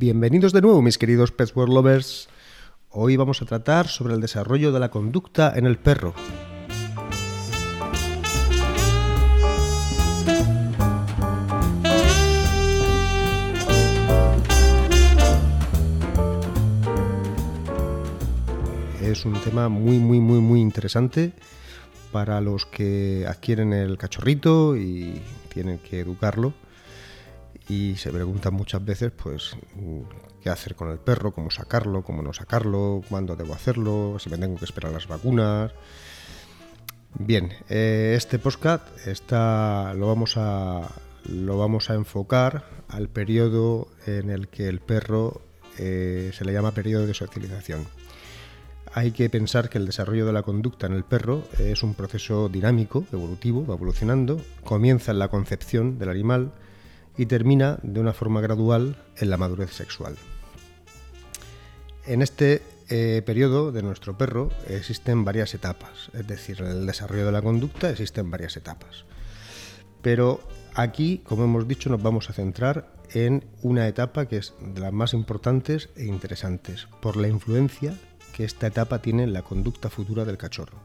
Bienvenidos de nuevo, mis queridos Pet World Lovers. Hoy vamos a tratar sobre el desarrollo de la conducta en el perro. Es un tema muy, muy, muy, muy interesante para los que adquieren el cachorrito y tienen que educarlo y se preguntan muchas veces pues qué hacer con el perro, cómo sacarlo, cómo no sacarlo, cuándo debo hacerlo, si me tengo que esperar las vacunas. Bien, eh, este podcast está, lo, vamos a, lo vamos a enfocar al periodo en el que el perro eh, se le llama periodo de socialización. Hay que pensar que el desarrollo de la conducta en el perro es un proceso dinámico, evolutivo, va evolucionando, comienza en la concepción del animal, y termina de una forma gradual en la madurez sexual. En este eh, periodo de nuestro perro existen varias etapas, es decir, en el desarrollo de la conducta existen varias etapas. Pero aquí, como hemos dicho, nos vamos a centrar en una etapa que es de las más importantes e interesantes, por la influencia que esta etapa tiene en la conducta futura del cachorro.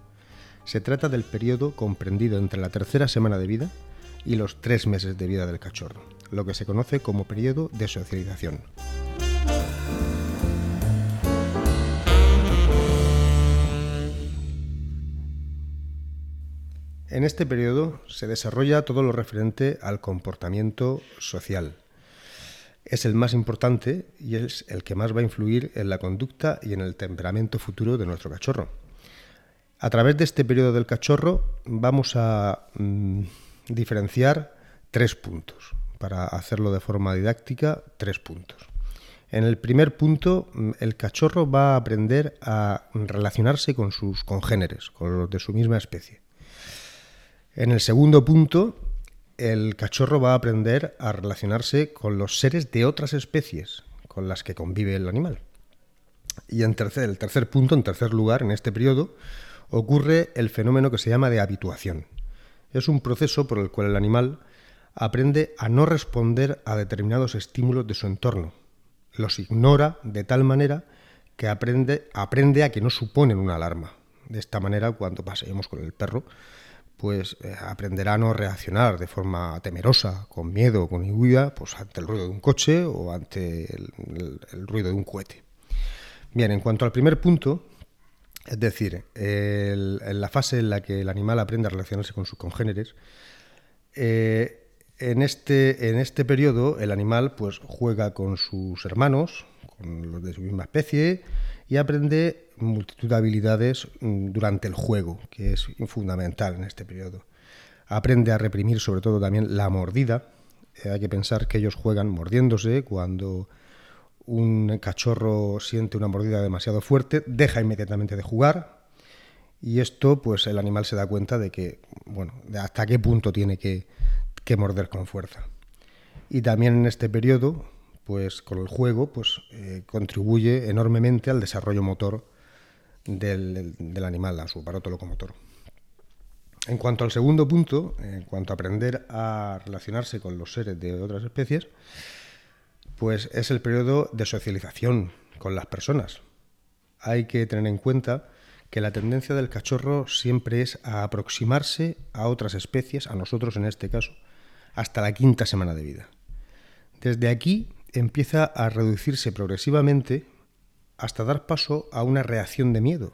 Se trata del periodo comprendido entre la tercera semana de vida y los tres meses de vida del cachorro lo que se conoce como periodo de socialización. En este periodo se desarrolla todo lo referente al comportamiento social. Es el más importante y es el que más va a influir en la conducta y en el temperamento futuro de nuestro cachorro. A través de este periodo del cachorro vamos a mm, diferenciar tres puntos para hacerlo de forma didáctica, tres puntos. En el primer punto, mm, el cachorro va a aprender a relacionarse con sus congéneres, con los de su misma especie. En el segundo punto, el cachorro va a aprender a relacionarse con los seres de otras especies con las que convive el animal. Y en tercer, el tercer punto, en tercer lugar, en este periodo, ocurre el fenómeno que se llama de habituación. Es un proceso por el cual el animal aprende a no responder a determinados estímulos de su entorno. Los ignora de tal manera que aprende, aprende a que no suponen una alarma. De esta manera, cuando paseemos con el perro, pues eh, aprenderá a no reaccionar de forma temerosa, con miedo, con huida, pues ante el ruido de un coche o ante el, ruido de un cohete. Bien, en cuanto al primer punto, es decir, en la fase en la que el animal aprende a relacionarse con sus congéneres, eh, en este, en este periodo el animal pues, juega con sus hermanos, con los de su misma especie, y aprende multitud de habilidades mm, durante el juego, que es fundamental en este periodo. Aprende a reprimir sobre todo también la mordida. Eh, hay que pensar que ellos juegan mordiéndose cuando un cachorro siente una mordida demasiado fuerte, deja inmediatamente de jugar y esto pues el animal se da cuenta de que, bueno, de hasta qué punto tiene que, morder con fuerza. Y también en este periodo, pues con el juego, pues eh, contribuye enormemente al desarrollo motor del, animal, a su aparato locomotor. En cuanto al segundo punto, en cuanto a aprender a relacionarse con los seres de otras especies, pues es el periodo de socialización con las personas. Hay que tener en cuenta que la tendencia del cachorro siempre es a aproximarse a otras especies, a nosotros en este caso, hasta la quinta semana de vida. Desde aquí empieza a reducirse progresivamente hasta dar paso a una reacción de miedo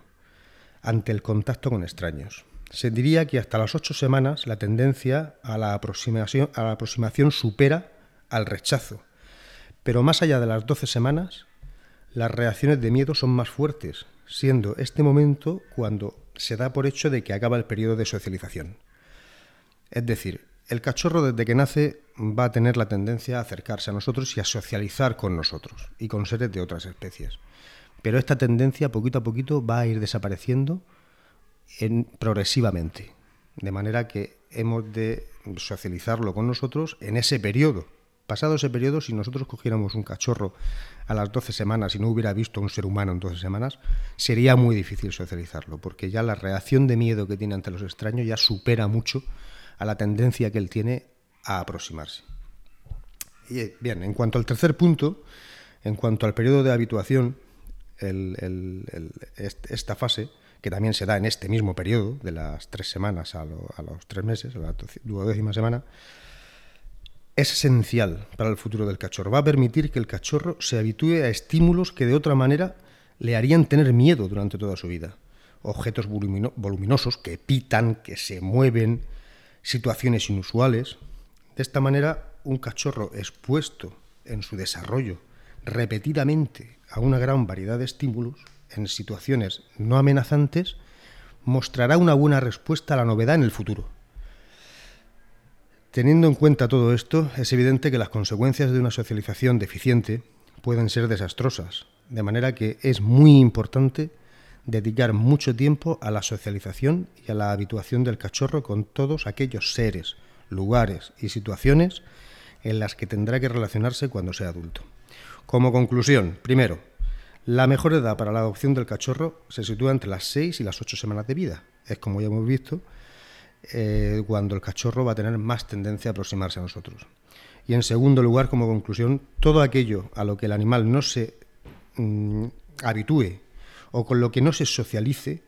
ante el contacto con extraños. Se diría que hasta las ocho semanas la tendencia a la aproximación, a la aproximación supera al rechazo, pero más allá de las doce semanas, las reacciones de miedo son más fuertes, siendo este momento cuando se da por hecho de que acaba el periodo de socialización. Es decir, el cachorro desde que nace va a tener la tendencia a acercarse a nosotros y a socializar con nosotros y con seres de otras especies. Pero esta tendencia poquito a poquito va a ir desapareciendo progresivamente, de manera que hemos de socializarlo con nosotros en ese periodo. Pasado ese periodo, si nosotros cogiéramos un cachorro a las 12 semanas y no hubiera visto a un ser humano en 12 semanas, sería muy difícil socializarlo, porque ya la reacción de miedo que tiene ante los extraños ya supera mucho a la tendencia que él tiene a aproximarse. Y bien, en cuanto al tercer punto, En cuanto al periodo de habituación, esta fase, que también se da en este mismo periodo, de las tres semanas a, los tres meses, a la duodécima semana, es esencial para el futuro del cachorro. Va a permitir que el cachorro se habitúe a estímulos que de otra manera le harían tener miedo durante toda su vida. Objetos voluminosos que pitan, que se mueven, situaciones inusuales. De esta manera, un cachorro expuesto en su desarrollo repetidamente a una gran variedad de estímulos en situaciones no amenazantes mostrará una buena respuesta a la novedad en el futuro. Teniendo en cuenta todo esto, es evidente que las consecuencias de una socialización deficiente pueden ser desastrosas, de manera que es muy importante dedicar mucho tiempo a la socialización y a la habituación del cachorro con todos aquellos seres, lugares y situaciones en las que tendrá que relacionarse cuando sea adulto. Como conclusión, primero, la mejor edad para la adopción del cachorro se sitúa entre las 6 y las 8 semanas de vida. Es como ya hemos visto, eh, cuando el cachorro va a tener más tendencia a aproximarse a nosotros. Y en segundo lugar, como conclusión, todo aquello a lo que el animal no se mm, habitúe o con lo que no se socialice,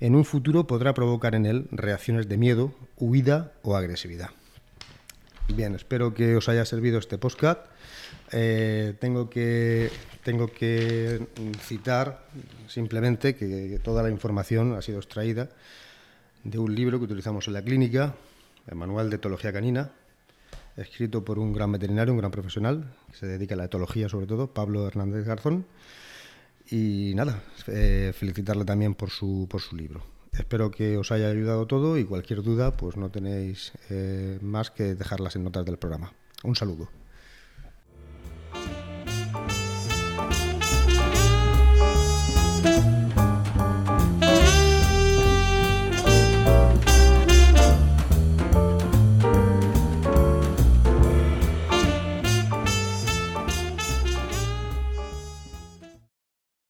en un futuro podrá provocar en él reacciones de miedo, huida o agresividad. Bien, espero que os haya servido este podcast. Eh, tengo, que, tengo que citar simplemente que toda la información ha sido extraída de un libro que utilizamos en la clínica, el Manual de Etología Canina, escrito por un gran veterinario, un gran profesional, que se dedica a la etología sobre todo, Pablo Hernández Garzón. Y nada, eh, felicitarle también por su, por su libro. Espero que os haya ayudado todo y cualquier duda, pues no tenéis eh, más que dejarlas en notas del programa. Un saludo.